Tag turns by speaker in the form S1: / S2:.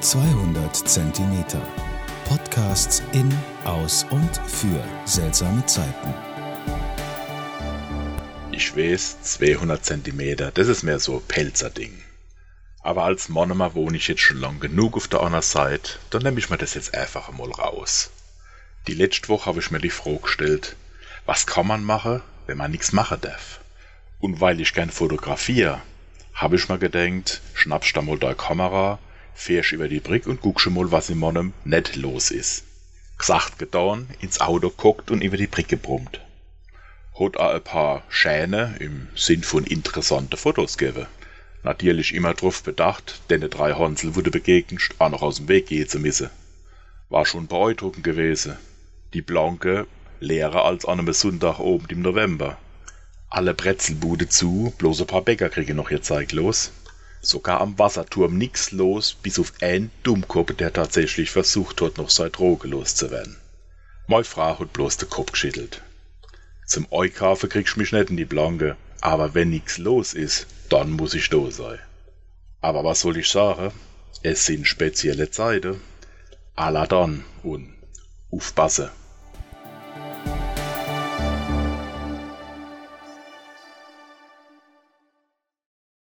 S1: 200 Zentimeter. Podcasts in, aus und für seltsame Zeiten.
S2: Ich weiß, 200 Zentimeter, das ist mehr so Pelzerding. Aber als Monomer wohne ich jetzt schon lang genug auf der anderen Seite, dann nehme ich mir das jetzt einfach mal raus. Die letzte Woche habe ich mir die Frage gestellt, was kann man machen, wenn man nichts machen darf? Und weil ich gern fotografiere, habe ich mir gedenkt, schnappst da mal deine Kamera, fährst über die Brick und guckst mal, was in meinem nicht los ist. Gesagt, getan, ins Auto guckt und über die Brick gebrummt. Hat auch ein paar Schäne im Sinn von interessante Fotos gegeben. Natürlich immer drauf bedacht, denn die drei Hansel wurde begegnet, auch noch aus dem Weg gehen zu müssen. War schon beeindruckend gewesen. Die Blanke leerer als an einem Sonntag oben im November. Alle Brezelbude zu, bloß ein paar Bäcker kriegen noch ihr Zeug los. Sogar am Wasserturm nix los, bis auf einen Dummkopf, der tatsächlich versucht hat, noch seine Droge loszuwerden. Meine Frau hat bloß den Kopf geschüttelt. Zum Einkaufen kriegst mich nicht in die Blanke, aber wenn nix los ist, dann muss ich da sein. Aber was soll ich sagen? Es sind spezielle Zeiten. Alla dann und aufpassen.